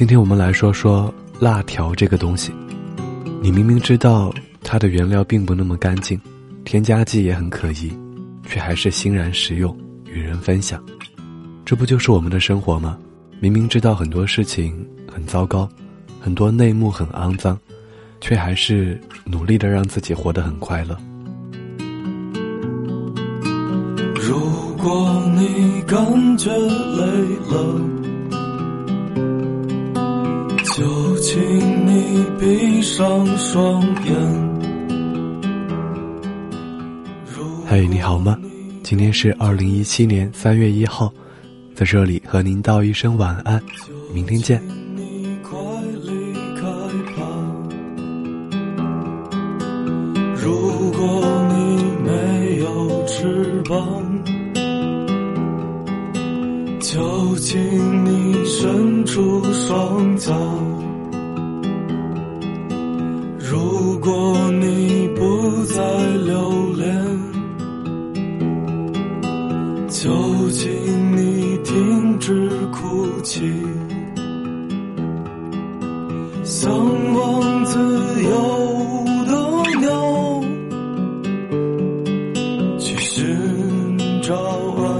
今天我们来说说辣条这个东西。你明明知道它的原料并不那么干净，添加剂也很可疑，却还是欣然食用，与人分享。这不就是我们的生活吗？明明知道很多事情很糟糕，很多内幕很肮脏，却还是努力的让自己活得很快乐。如果你感觉累了。就请你闭上双眼。嗨，你好吗？今天是二零一七年三月一号，在这里和您道一声晚安，明天见。如果你没有翅膀，就请你伸出双脚如果你不再留恋就请你停止哭泣。向往自由的鸟去寻找啊